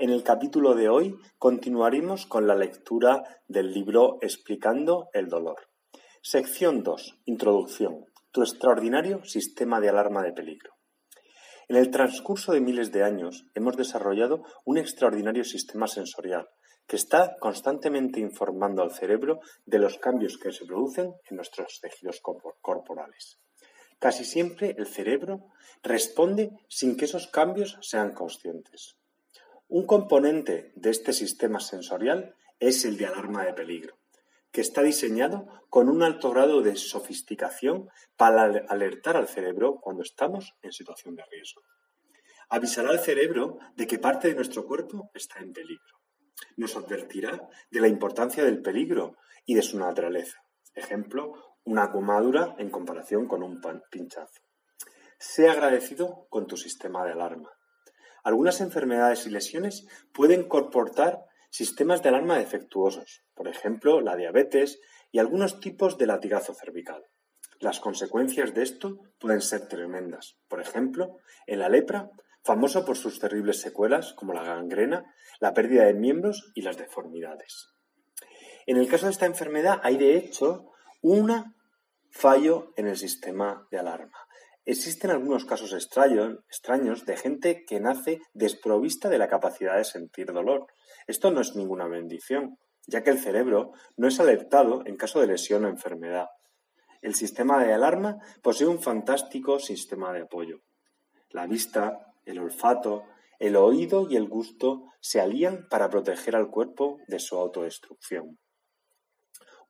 En el capítulo de hoy continuaremos con la lectura del libro Explicando el dolor. Sección 2. Introducción. Tu extraordinario sistema de alarma de peligro. En el transcurso de miles de años hemos desarrollado un extraordinario sistema sensorial que está constantemente informando al cerebro de los cambios que se producen en nuestros tejidos corporales. Casi siempre el cerebro responde sin que esos cambios sean conscientes. Un componente de este sistema sensorial es el de alarma de peligro, que está diseñado con un alto grado de sofisticación para alertar al cerebro cuando estamos en situación de riesgo. Avisará al cerebro de que parte de nuestro cuerpo está en peligro. Nos advertirá de la importancia del peligro y de su naturaleza. Ejemplo, una comadura en comparación con un pinchazo. Sé agradecido con tu sistema de alarma. Algunas enfermedades y lesiones pueden comportar sistemas de alarma defectuosos, por ejemplo, la diabetes y algunos tipos de latigazo cervical. Las consecuencias de esto pueden ser tremendas. Por ejemplo, en la lepra, famoso por sus terribles secuelas como la gangrena, la pérdida de miembros y las deformidades. En el caso de esta enfermedad hay de hecho un fallo en el sistema de alarma. Existen algunos casos extraños de gente que nace desprovista de la capacidad de sentir dolor. Esto no es ninguna bendición, ya que el cerebro no es alertado en caso de lesión o enfermedad. El sistema de alarma posee un fantástico sistema de apoyo. La vista, el olfato, el oído y el gusto se alían para proteger al cuerpo de su autodestrucción.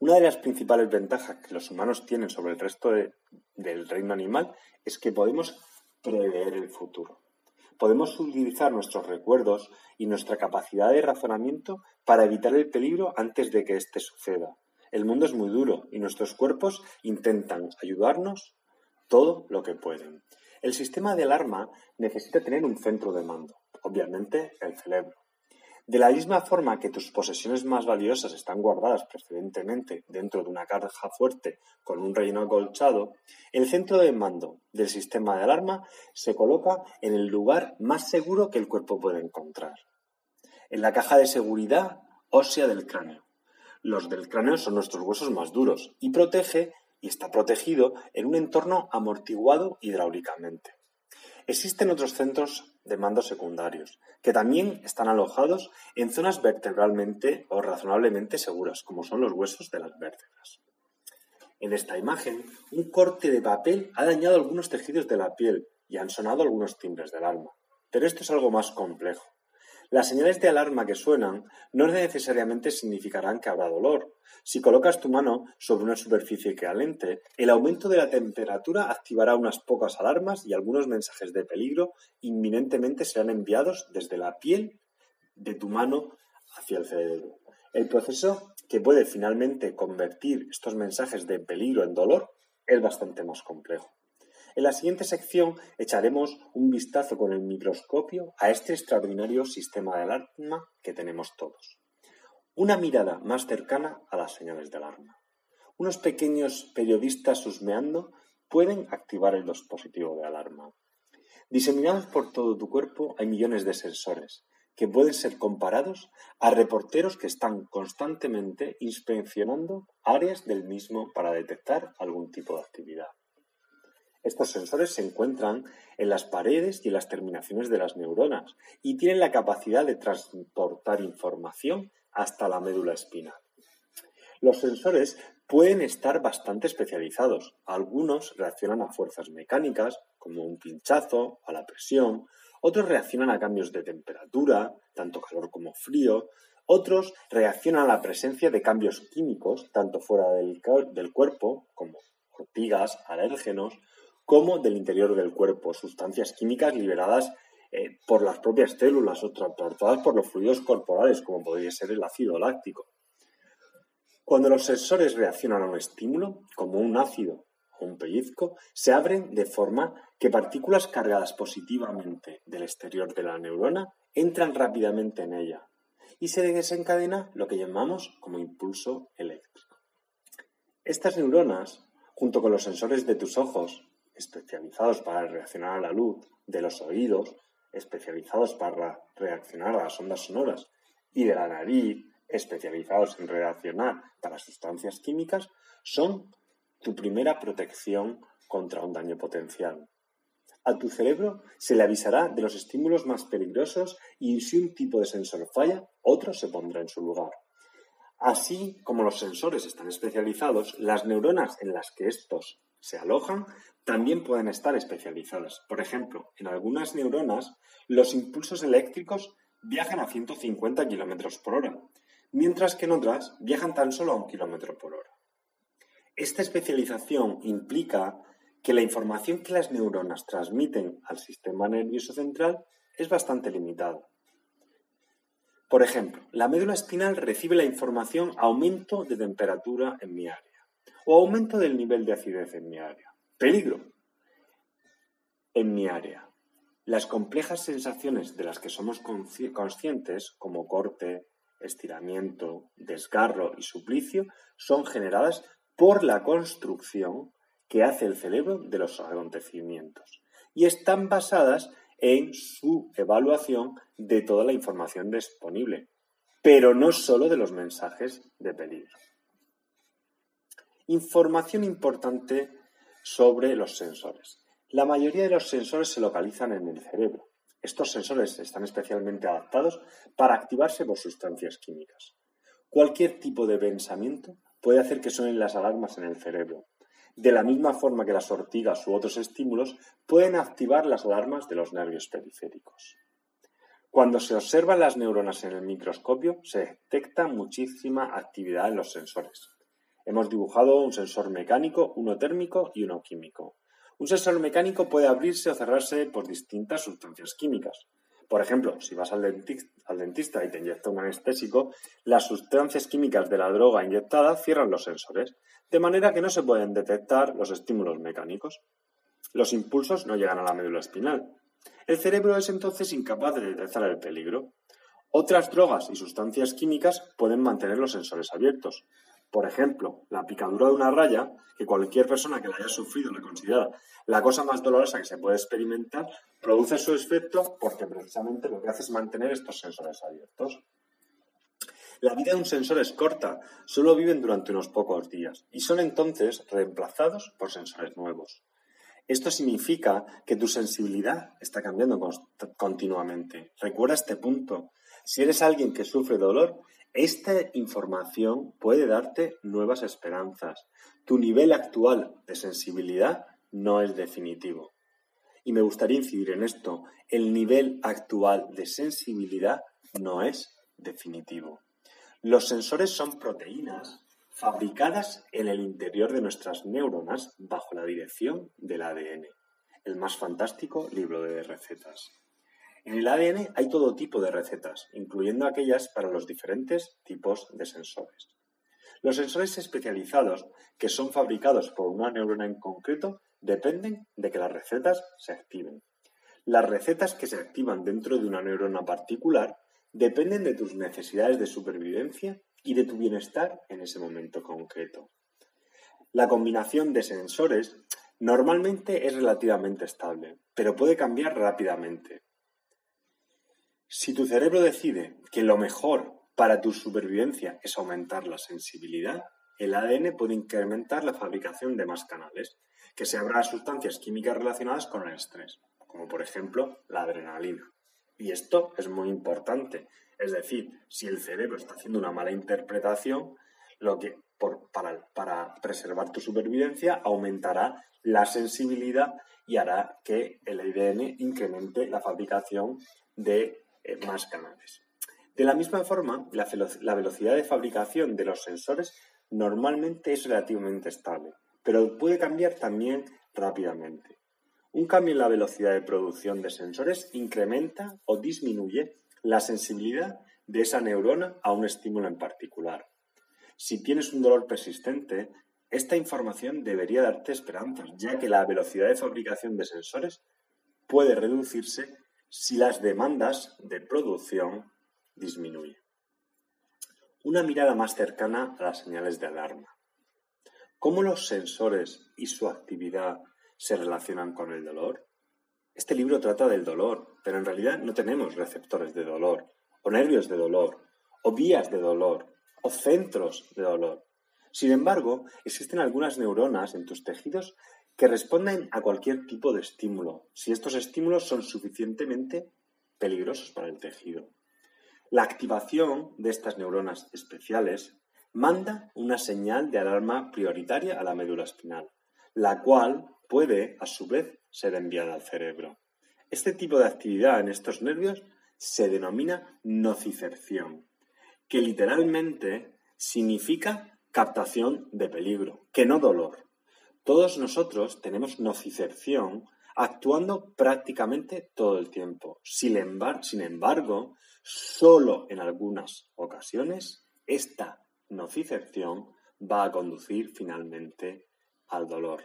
Una de las principales ventajas que los humanos tienen sobre el resto del reino animal es que podemos prever el futuro. Podemos utilizar nuestros recuerdos y nuestra capacidad de razonamiento para evitar el peligro antes de que éste suceda. El mundo es muy duro y nuestros cuerpos intentan ayudarnos todo lo que pueden. El sistema de alarma necesita tener un centro de mando, obviamente el cerebro. De la misma forma que tus posesiones más valiosas están guardadas preferentemente dentro de una caja fuerte con un relleno acolchado, el centro de mando del sistema de alarma se coloca en el lugar más seguro que el cuerpo puede encontrar, en la caja de seguridad ósea del cráneo. Los del cráneo son nuestros huesos más duros y protege y está protegido en un entorno amortiguado hidráulicamente. Existen otros centros de mando secundarios, que también están alojados en zonas vertebralmente o razonablemente seguras, como son los huesos de las vértebras. En esta imagen, un corte de papel ha dañado algunos tejidos de la piel y han sonado algunos timbres del alma. Pero esto es algo más complejo. Las señales de alarma que suenan no necesariamente significarán que habrá dolor. Si colocas tu mano sobre una superficie caliente, el aumento de la temperatura activará unas pocas alarmas y algunos mensajes de peligro inminentemente serán enviados desde la piel de tu mano hacia el cerebro. El proceso que puede finalmente convertir estos mensajes de peligro en dolor es bastante más complejo. En la siguiente sección echaremos un vistazo con el microscopio a este extraordinario sistema de alarma que tenemos todos. Una mirada más cercana a las señales de alarma. Unos pequeños periodistas husmeando pueden activar el dispositivo de alarma. Diseminados por todo tu cuerpo hay millones de sensores que pueden ser comparados a reporteros que están constantemente inspeccionando áreas del mismo para detectar algún tipo de actividad. Estos sensores se encuentran en las paredes y en las terminaciones de las neuronas y tienen la capacidad de transportar información hasta la médula espinal. Los sensores pueden estar bastante especializados. Algunos reaccionan a fuerzas mecánicas, como un pinchazo, a la presión, otros reaccionan a cambios de temperatura, tanto calor como frío, otros reaccionan a la presencia de cambios químicos, tanto fuera del, cuerpo, como ortigas, alérgenos, como del interior del cuerpo, sustancias químicas liberadas eh, por las propias células o transportadas por los fluidos corporales, como podría ser el ácido láctico. Cuando los sensores reaccionan a un estímulo, como un ácido o un pellizco, se abren de forma que partículas cargadas positivamente del exterior de la neurona entran rápidamente en ella y se desencadena lo que llamamos como impulso eléctrico. Estas neuronas, junto con los sensores de tus ojos, especializados para reaccionar a la luz, de los oídos, especializados para reaccionar a las ondas sonoras, y de la nariz, especializados en reaccionar para sustancias químicas, son tu primera protección contra un daño potencial. A tu cerebro se le avisará de los estímulos más peligrosos y si un tipo de sensor falla, otro se pondrá en su lugar. Así como los sensores están especializados, las neuronas en las que estos se alojan también pueden estar especializadas. Por ejemplo, en algunas neuronas los impulsos eléctricos viajan a 150 km por hora, mientras que en otras viajan tan solo a un km por hora. Esta especialización implica que la información que las neuronas transmiten al sistema nervioso central es bastante limitada. Por ejemplo, la médula espinal recibe la información aumento de temperatura en mi área o aumento del nivel de acidez en mi área. Peligro en mi área. Las complejas sensaciones de las que somos conscientes, como corte, estiramiento, desgarro y suplicio, son generadas por la construcción que hace el cerebro de los acontecimientos y están basadas en su evaluación de toda la información disponible, pero no solo de los mensajes de peligro. Información importante sobre los sensores. La mayoría de los sensores se localizan en el cerebro. Estos sensores están especialmente adaptados para activarse por sustancias químicas. Cualquier tipo de pensamiento puede hacer que suenen las alarmas en el cerebro. De la misma forma que las ortigas u otros estímulos pueden activar las alarmas de los nervios periféricos. Cuando se observan las neuronas en el microscopio, se detecta muchísima actividad en los sensores. Hemos dibujado un sensor mecánico, uno térmico y uno químico. Un sensor mecánico puede abrirse o cerrarse por distintas sustancias químicas. Por ejemplo, si vas al dentista, y te inyecta un anestésico, las sustancias químicas de la droga inyectada cierran los sensores, de manera que no se pueden detectar los estímulos mecánicos. Los impulsos no llegan a la médula espinal. El cerebro es entonces incapaz de detectar el peligro. Otras drogas y sustancias químicas pueden mantener los sensores abiertos. Por ejemplo, la picadura de una raya, que cualquier persona que la haya sufrido la considera la cosa más dolorosa que se puede experimentar, produce su efecto porque precisamente lo que hace es mantener estos sensores abiertos. La vida de un sensor es corta, solo viven durante unos pocos días y son entonces reemplazados por sensores nuevos. Esto significa que tu sensibilidad está cambiando continuamente. Recuerda este punto. Si eres alguien que sufre dolor, esta información puede darte nuevas esperanzas. Tu nivel actual de sensibilidad no es definitivo. Y me gustaría incidir en esto. El nivel actual de sensibilidad no es definitivo. Los sensores son proteínas fabricadas en el interior de nuestras neuronas bajo la dirección del ADN, el más fantástico libro de recetas. En el ADN hay todo tipo de recetas, incluyendo aquellas para los diferentes tipos de sensores. Los sensores especializados, que son fabricados por una neurona en concreto, dependen de que las recetas se activen. Las recetas que se activan dentro de una neurona particular dependen de tus necesidades de supervivencia y de tu bienestar en ese momento concreto. La combinación de sensores normalmente es relativamente estable, pero puede cambiar rápidamente. Si tu cerebro decide que lo mejor para tu supervivencia es aumentar la sensibilidad, el ADN puede incrementar la fabricación de más canales, que se abran a sustancias químicas relacionadas con el estrés, como por ejemplo la adrenalina. Y esto es muy importante. Es decir, si el cerebro está haciendo una mala interpretación, lo que para, preservar tu supervivencia, aumentará la sensibilidad y hará que el ADN incremente la fabricación de eh, más canales. De la misma forma, la velocidad de fabricación de los sensores normalmente es relativamente estable, pero puede cambiar también rápidamente. Un cambio en la velocidad de producción de sensores incrementa o disminuye la sensibilidad de esa neurona a un estímulo en particular. Si tienes un dolor persistente, esta información debería darte esperanza, ya que la velocidad de fabricación de sensores puede reducirse si las demandas de producción disminuyen. Una mirada más cercana a las señales de alarma. ¿Cómo los sensores y su actividad se relacionan con el dolor? Este libro trata del dolor, pero en realidad no tenemos receptores de dolor, o nervios de dolor, o vías de dolor, o centros de dolor. Sin embargo, existen algunas neuronas en tus tejidos que responden a cualquier tipo de estímulo, si estos estímulos son suficientemente peligrosos para el tejido. La activación de estas neuronas especiales manda una señal de alarma prioritaria a la médula espinal, la cual puede, a su vez, ser enviada al cerebro. Este tipo de actividad en estos nervios se denomina nocicepción, que literalmente significa captación de peligro, que no dolor. Todos nosotros tenemos nocicepción actuando prácticamente todo el tiempo. Sin embargo, solo en algunas ocasiones esta nocicepción va a conducir finalmente al dolor.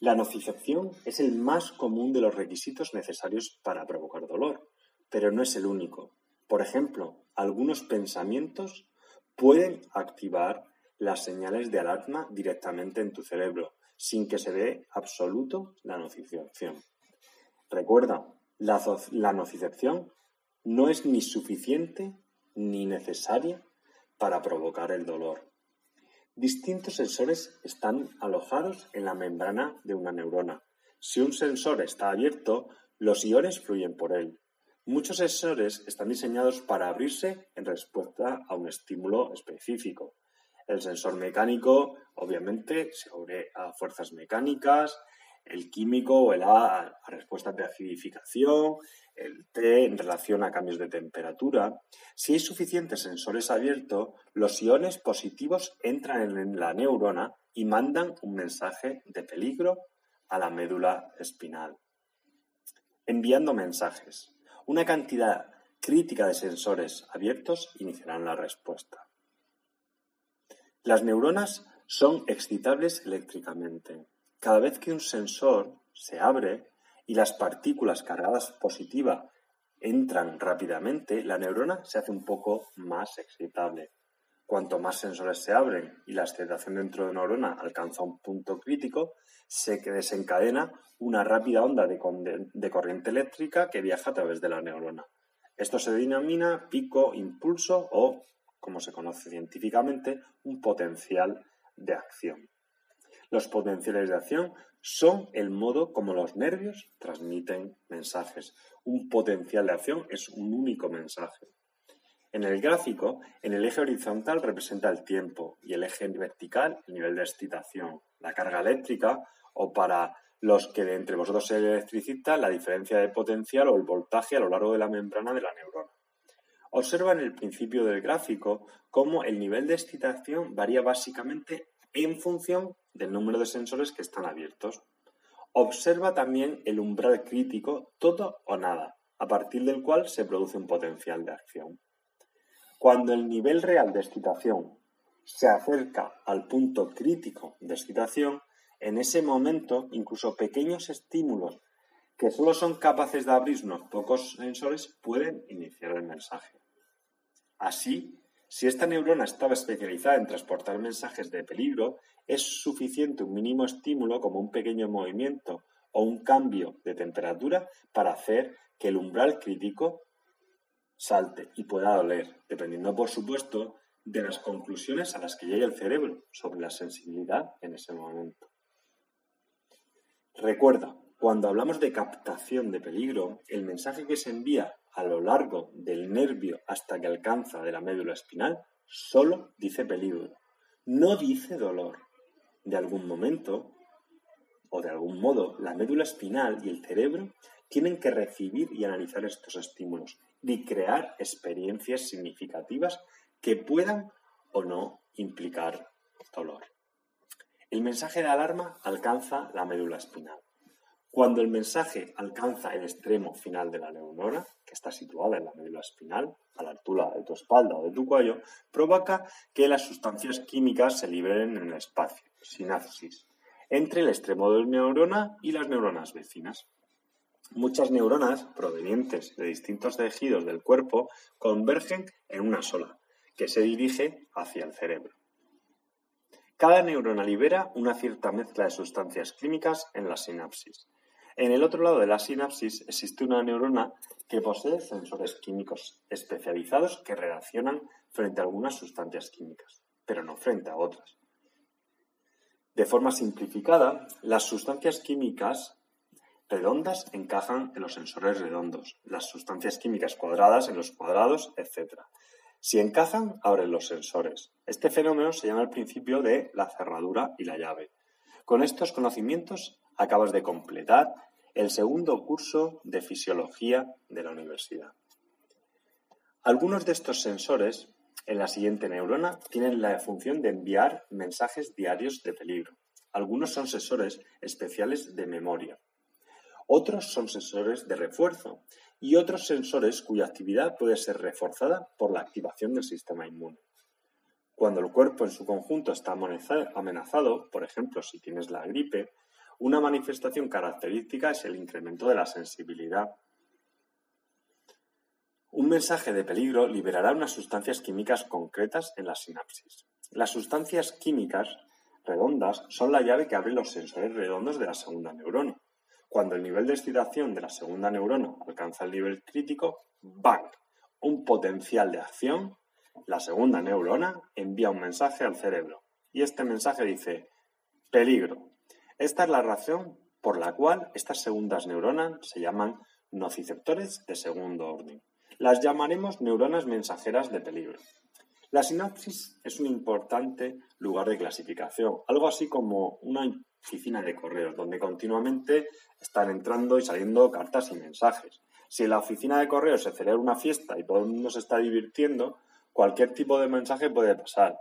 La nocicepción es el más común de los requisitos necesarios para provocar dolor, pero no es el único. Por ejemplo, algunos pensamientos pueden activar las señales de alarma directamente en tu cerebro, sin que se dé absoluto la nocicepción. Recuerda, la, la nocicepción no es ni suficiente ni necesaria para provocar el dolor. Distintos sensores están alojados en la membrana de una neurona. Si un sensor está abierto, los iones fluyen por él. Muchos sensores están diseñados para abrirse en respuesta a un estímulo específico. El sensor mecánico, obviamente, se abre a fuerzas mecánicas, el químico o el A a respuestas de acidificación, el T en relación a cambios de temperatura. Si hay suficientes sensores abiertos, los iones positivos entran en la neurona y mandan un mensaje de peligro a la médula espinal. Enviando mensajes. Una cantidad crítica de sensores abiertos iniciarán la respuesta. Las neuronas son excitables eléctricamente. Cada vez que un sensor se abre y las partículas cargadas positiva entran rápidamente, la neurona se hace un poco más excitable. Cuanto más sensores se abren y la excitación dentro de la neurona alcanza un punto crítico, se desencadena una rápida onda de, corriente eléctrica que viaja a través de la neurona. Esto se denomina pico impulso o, como se conoce científicamente, un potencial de acción. Los potenciales de acción son el modo como los nervios transmiten mensajes. Un potencial de acción es un único mensaje. En el gráfico, en el eje horizontal representa el tiempo y el eje vertical el nivel de excitación, la carga eléctrica o para los que entre vosotros se electricita la diferencia de potencial o el voltaje a lo largo de la membrana de la neurona. Observa en el principio del gráfico cómo el nivel de excitación varía básicamente en función del número de sensores que están abiertos. Observa también el umbral crítico todo o nada, a partir del cual se produce un potencial de acción. Cuando el nivel real de excitación se acerca al punto crítico de excitación, en ese momento incluso pequeños estímulos que solo son capaces de abrir unos pocos sensores pueden iniciar el mensaje. Así, si esta neurona estaba especializada en transportar mensajes de peligro, es suficiente un mínimo estímulo como un pequeño movimiento o un cambio de temperatura para hacer que el umbral crítico salte y pueda doler, dependiendo, por supuesto, de las conclusiones a las que llegue el cerebro sobre la sensibilidad en ese momento. Recuerda, cuando hablamos de captación de peligro, el mensaje que se envía a lo largo del nervio hasta que alcanza de la médula espinal solo dice peligro. no dice dolor. De algún momento o de algún modo la médula espinal y el cerebro tienen que recibir y analizar estos estímulos y crear experiencias significativas que puedan o no implicar dolor. El mensaje de alarma alcanza la médula espinal. Cuando el mensaje alcanza el extremo final de la neurona, que está situada en la médula espinal, a la altura de tu espalda o de tu cuello, provoca que las sustancias químicas se liberen en el espacio, sinapsis, entre el extremo de la neurona y las neuronas vecinas. Muchas neuronas provenientes de distintos tejidos del cuerpo convergen en una sola, que se dirige hacia el cerebro. Cada neurona libera una cierta mezcla de sustancias químicas en la sinapsis. En el otro lado de la sinapsis existe una neurona que posee sensores químicos especializados que reaccionan frente a algunas sustancias químicas, pero no frente a otras. De forma simplificada, las sustancias químicas redondas encajan en los sensores redondos, las sustancias químicas cuadradas en los cuadrados, etc. Si encajan, abren los sensores. Este fenómeno se llama el principio de la cerradura y la llave. Con estos conocimientos acabas de completar el segundo curso de fisiología de la universidad. Algunos de estos sensores en la siguiente neurona tienen la función de enviar mensajes diarios de peligro. Algunos son sensores especiales de memoria. Otros son sensores de refuerzo y otros sensores cuya actividad puede ser reforzada por la activación del sistema inmune. Cuando el cuerpo en su conjunto está amenazado, por ejemplo, si tienes la gripe, una manifestación característica es el incremento de la sensibilidad. Un mensaje de peligro liberará unas sustancias químicas concretas en la sinapsis. Las sustancias químicas redondas son la llave que abre los sensores redondos de la segunda neurona. Cuando el nivel de excitación de la segunda neurona alcanza el nivel crítico, ¡bang! Un potencial de acción, la segunda neurona envía un mensaje al cerebro. Y este mensaje dice, peligro, esta es la razón por la cual estas segundas neuronas se llaman nociceptores de segundo orden. Las llamaremos neuronas mensajeras de peligro. La sinapsis es un importante lugar de clasificación, algo así como una oficina de correos, donde continuamente están entrando y saliendo cartas y mensajes. Si en la oficina de correos se celebra una fiesta y todo el mundo se está divirtiendo, cualquier tipo de mensaje puede pasar.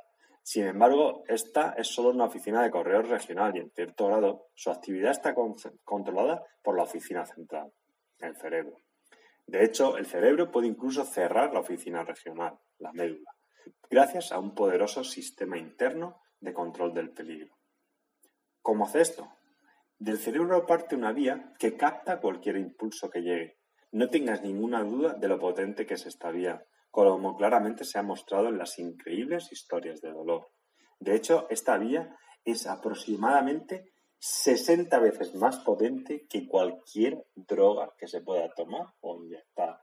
Sin embargo, esta es solo una oficina de correos regional y, en cierto grado, su actividad está controlada por la oficina central, el cerebro. De hecho, el cerebro puede incluso cerrar la oficina regional, la médula, gracias a un poderoso sistema interno de control del peligro. ¿Cómo hace esto? Del cerebro parte una vía que capta cualquier impulso que llegue. No tengas ninguna duda de lo potente que es esta vía, como claramente se ha mostrado en las increíbles historias de dolor. De hecho, esta vía es aproximadamente 60 veces más potente que cualquier droga que se pueda tomar o inyectar.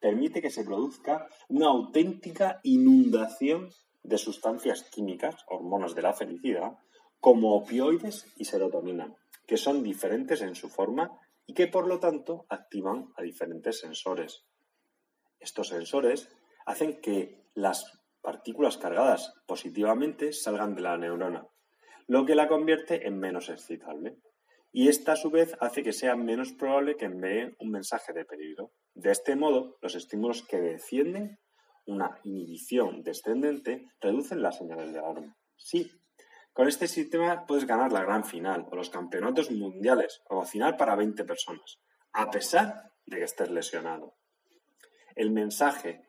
Permite que se produzca una auténtica inundación de sustancias químicas, hormonas de la felicidad, como opioides y serotonina, que son diferentes en su forma y que por lo tanto activan a diferentes sensores. Estos sensores hacen que las partículas cargadas positivamente salgan de la neurona, lo que la convierte en menos excitable. Y esta a su vez hace que sea menos probable que envíen un mensaje de peligro. De este modo, los estímulos que descienden, una inhibición descendente, reducen las señales de alarma. Sí, con este sistema puedes ganar la gran final o los campeonatos mundiales o final para 20 personas, a pesar de que estés lesionado. El mensaje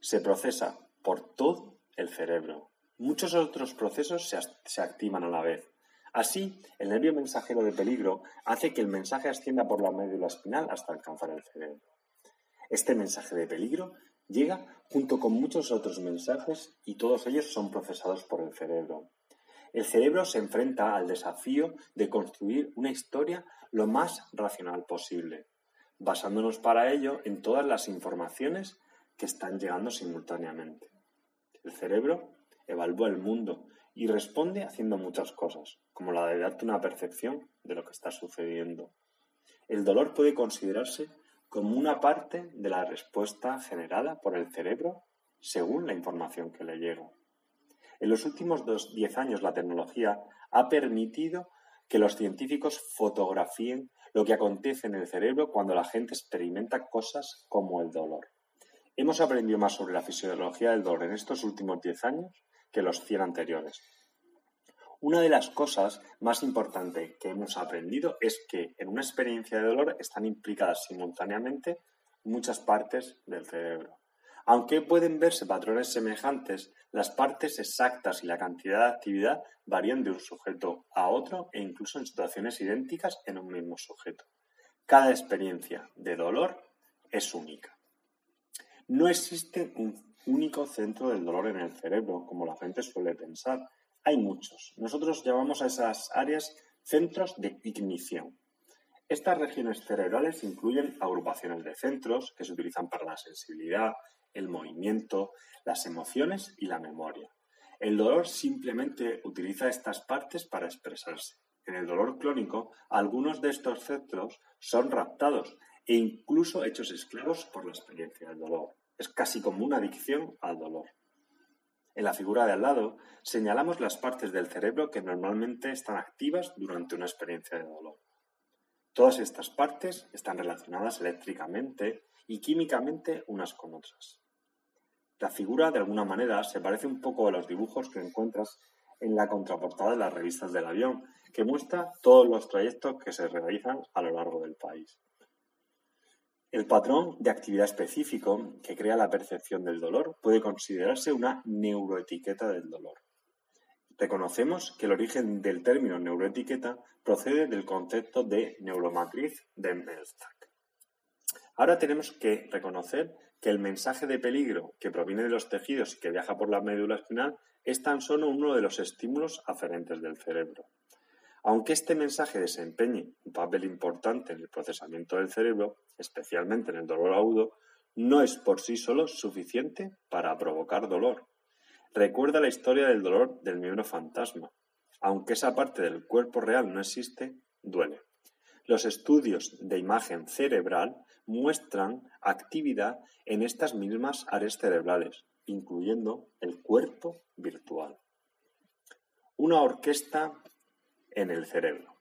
se procesa por todo el cerebro. Muchos otros procesos se, activan a la vez. Así, el nervio mensajero de peligro hace que el mensaje ascienda por la médula espinal hasta alcanzar el cerebro. Este mensaje de peligro llega junto con muchos otros mensajes y todos ellos son procesados por el cerebro. El cerebro se enfrenta al desafío de construir una historia lo más racional posible, basándonos para ello en todas las informaciones que están llegando simultáneamente. El cerebro evalúa el mundo y responde haciendo muchas cosas, como la de darte una percepción de lo que está sucediendo. El dolor puede considerarse como una parte de la respuesta generada por el cerebro según la información que le llega. En los últimos 10 años la tecnología ha permitido que los científicos fotografíen lo que acontece en el cerebro cuando la gente experimenta cosas como el dolor. Hemos aprendido más sobre la fisiología del dolor en estos últimos 10 años que los 100 anteriores. Una de las cosas más importantes que hemos aprendido es que en una experiencia de dolor están implicadas simultáneamente muchas partes del cerebro. Aunque pueden verse patrones semejantes, las partes exactas y la cantidad de actividad varían de un sujeto a otro e incluso en situaciones idénticas en un mismo sujeto. Cada experiencia de dolor es única. No existe un único centro del dolor en el cerebro, como la gente suele pensar. Hay muchos. Nosotros llamamos a esas áreas centros de ignición. Estas regiones cerebrales incluyen agrupaciones de centros que se utilizan para la sensibilidad, el movimiento, las emociones y la memoria. El dolor simplemente utiliza estas partes para expresarse. En el dolor clónico, algunos de estos centros son raptados e incluso hechos esclavos por la experiencia del dolor. Es casi como una adicción al dolor. En la figura de al lado señalamos las partes del cerebro que normalmente están activas durante una experiencia de dolor. Todas estas partes están relacionadas eléctricamente y químicamente unas con otras. La figura, de alguna manera, se parece un poco a los dibujos que encuentras en la contraportada de las revistas del avión, que muestra todos los trayectos que se realizan a lo largo del país. El patrón de actividad específico que crea la percepción del dolor puede considerarse una neuroetiqueta del dolor. Reconocemos que el origen del término neuroetiqueta procede del concepto de neuromatriz de Melzack. Ahora tenemos que reconocer que el mensaje de peligro que proviene de los tejidos y que viaja por la médula espinal es tan solo uno de los estímulos aferentes del cerebro. Aunque este mensaje desempeñe un papel importante en el procesamiento del cerebro, especialmente en el dolor agudo, no es por sí solo suficiente para provocar dolor. Recuerda la historia del dolor del miembro fantasma. Aunque esa parte del cuerpo real no existe, duele. Los estudios de imagen cerebral muestran actividad en estas mismas áreas cerebrales, incluyendo el cuerpo virtual. Una orquesta en el cerebro.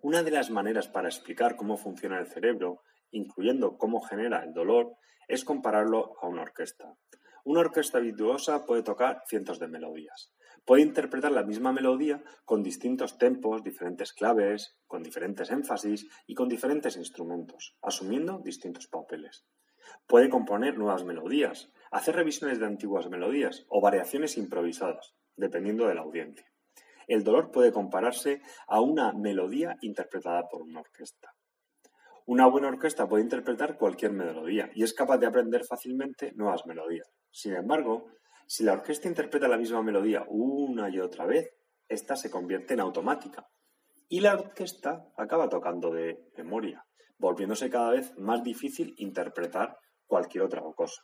Una de las maneras para explicar cómo funciona el cerebro, incluyendo cómo genera el dolor, es compararlo a una orquesta. Una orquesta virtuosa puede tocar cientos de melodías. Puede interpretar la misma melodía con distintos tempos, diferentes claves, con diferentes énfasis y con diferentes instrumentos, asumiendo distintos papeles. Puede componer nuevas melodías, hacer revisiones de antiguas melodías o variaciones improvisadas, dependiendo de la audiencia. El dolor puede compararse a una melodía interpretada por una orquesta. Una buena orquesta puede interpretar cualquier melodía y es capaz de aprender fácilmente nuevas melodías. Sin embargo, si la orquesta interpreta la misma melodía una y otra vez, esta se convierte en automática y la orquesta acaba tocando de memoria, volviéndose cada vez más difícil interpretar cualquier otra cosa.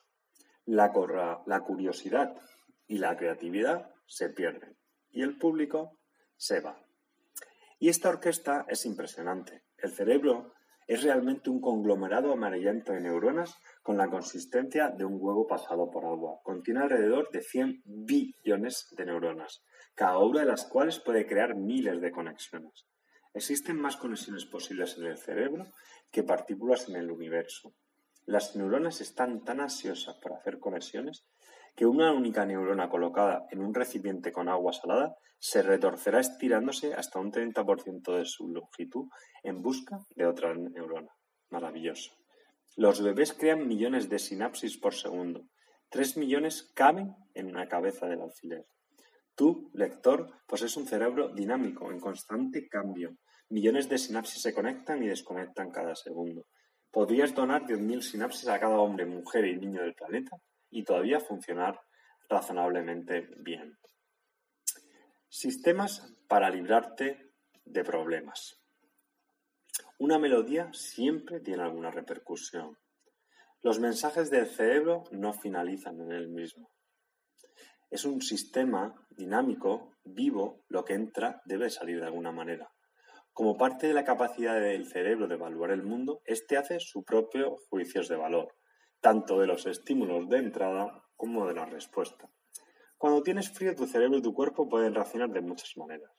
La, la curiosidad y la creatividad se pierden y el público se va. Y esta orquesta es impresionante. El cerebro es realmente un conglomerado amarillento de neuronas con la consistencia de un huevo pasado por agua. Contiene alrededor de 100 billones de neuronas, cada una de las cuales puede crear miles de conexiones. Existen más conexiones posibles en el cerebro que partículas en el universo. Las neuronas están tan ansiosas por hacer conexiones que una única neurona colocada en un recipiente con agua salada se retorcerá estirándose hasta un 30% de su longitud en busca de otra neurona. Maravilloso. Los bebés crean millones de sinapsis por segundo. Tres millones caben en una cabeza del alfiler. Tú, lector, posees un cerebro dinámico, en constante cambio. Millones de sinapsis se conectan y desconectan cada segundo. Podrías donar 10.000 sinapsis a cada hombre, mujer y niño del planeta y todavía funcionar razonablemente bien. Sistemas para librarte de problemas. Una melodía siempre tiene alguna repercusión. Los mensajes del cerebro no finalizan en el mismo. Es un sistema dinámico, vivo, lo que entra debe salir de alguna manera. Como parte de la capacidad del cerebro de evaluar el mundo, éste hace su propio juicios de valor, tanto de los estímulos de entrada como de la respuesta. Cuando tienes frío, tu cerebro y tu cuerpo pueden reaccionar de muchas maneras.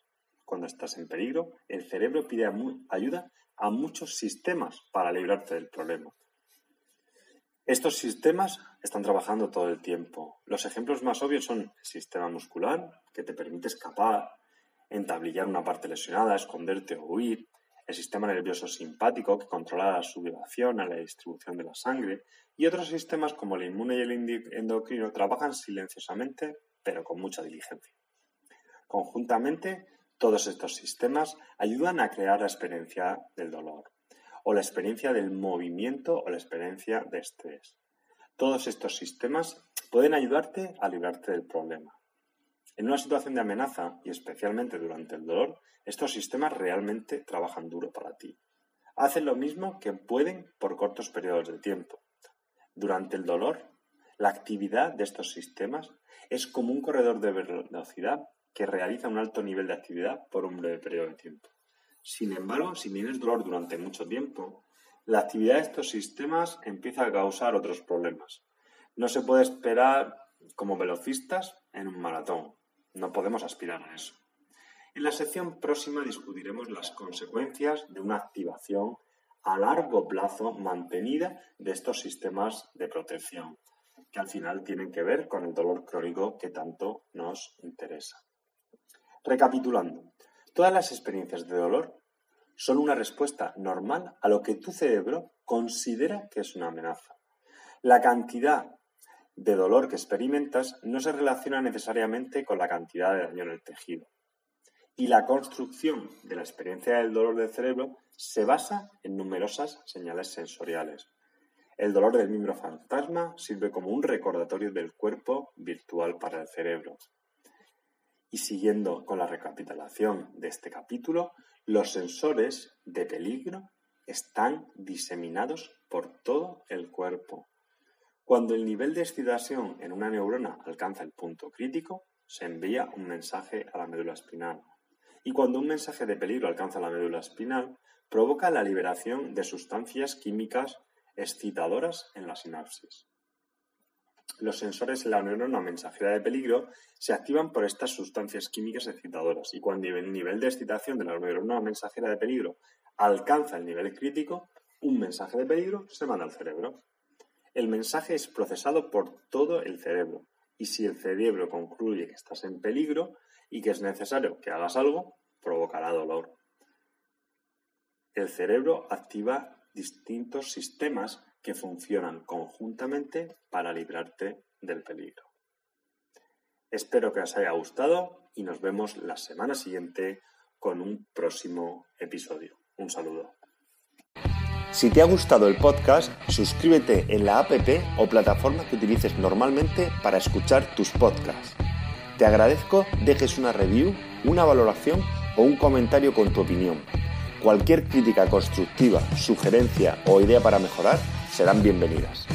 Cuando estás en peligro, el cerebro pide ayuda a muchos sistemas para librarte del problema. Estos sistemas están trabajando todo el tiempo. Los ejemplos más obvios son el sistema muscular, que te permite escapar, entablillar una parte lesionada, esconderte o huir, el sistema nervioso simpático, que controla la sublivación a la distribución de la sangre, y otros sistemas como el inmune y el endocrino trabajan silenciosamente, pero con mucha diligencia. Conjuntamente, todos estos sistemas ayudan a crear la experiencia del dolor, o la experiencia del movimiento o la experiencia de estrés. Todos estos sistemas pueden ayudarte a librarte del problema. En una situación de amenaza, y especialmente durante el dolor, estos sistemas realmente trabajan duro para ti. Hacen lo mismo que pueden por cortos periodos de tiempo. Durante el dolor, la actividad de estos sistemas es como un corredor de velocidad que realiza un alto nivel de actividad por un breve periodo de tiempo. Sin embargo, si tienes dolor durante mucho tiempo, la actividad de estos sistemas empieza a causar otros problemas. No se puede esperar como velocistas en un maratón. No podemos aspirar a eso. En la sección próxima discutiremos las consecuencias de una activación a largo plazo mantenida de estos sistemas de protección, que al final tienen que ver con el dolor crónico que tanto nos interesa. Recapitulando, todas las experiencias de dolor son una respuesta normal a lo que tu cerebro considera que es una amenaza. La cantidad de dolor que experimentas no se relaciona necesariamente con la cantidad de daño en el tejido. Y la construcción de la experiencia del dolor del cerebro se basa en numerosas señales sensoriales. El dolor del miembro fantasma sirve como un recordatorio del cuerpo virtual para el cerebro. Y siguiendo con la recapitulación de este capítulo, los sensores de peligro están diseminados por todo el cuerpo. Cuando el nivel de excitación en una neurona alcanza el punto crítico, se envía un mensaje a la médula espinal. Y cuando un mensaje de peligro alcanza la médula espinal, provoca la liberación de sustancias químicas excitadoras en la sinapsis. Los sensores en la neurona mensajera de peligro se activan por estas sustancias químicas excitadoras y cuando el nivel de excitación de la neurona mensajera de peligro alcanza el nivel crítico, un mensaje de peligro se manda al cerebro. El mensaje es procesado por todo el cerebro y si el cerebro concluye que estás en peligro y que es necesario que hagas algo, provocará dolor. El cerebro activa distintos sistemas que funcionan conjuntamente para librarte del peligro. Espero que os haya gustado y nos vemos la semana siguiente con un próximo episodio. Un saludo. Si te ha gustado el podcast, suscríbete en la app o plataforma que utilices normalmente para escuchar tus podcasts. Te agradezco dejes una review, una valoración o un comentario con tu opinión. Cualquier crítica constructiva, sugerencia o idea para mejorar serán bienvenidas.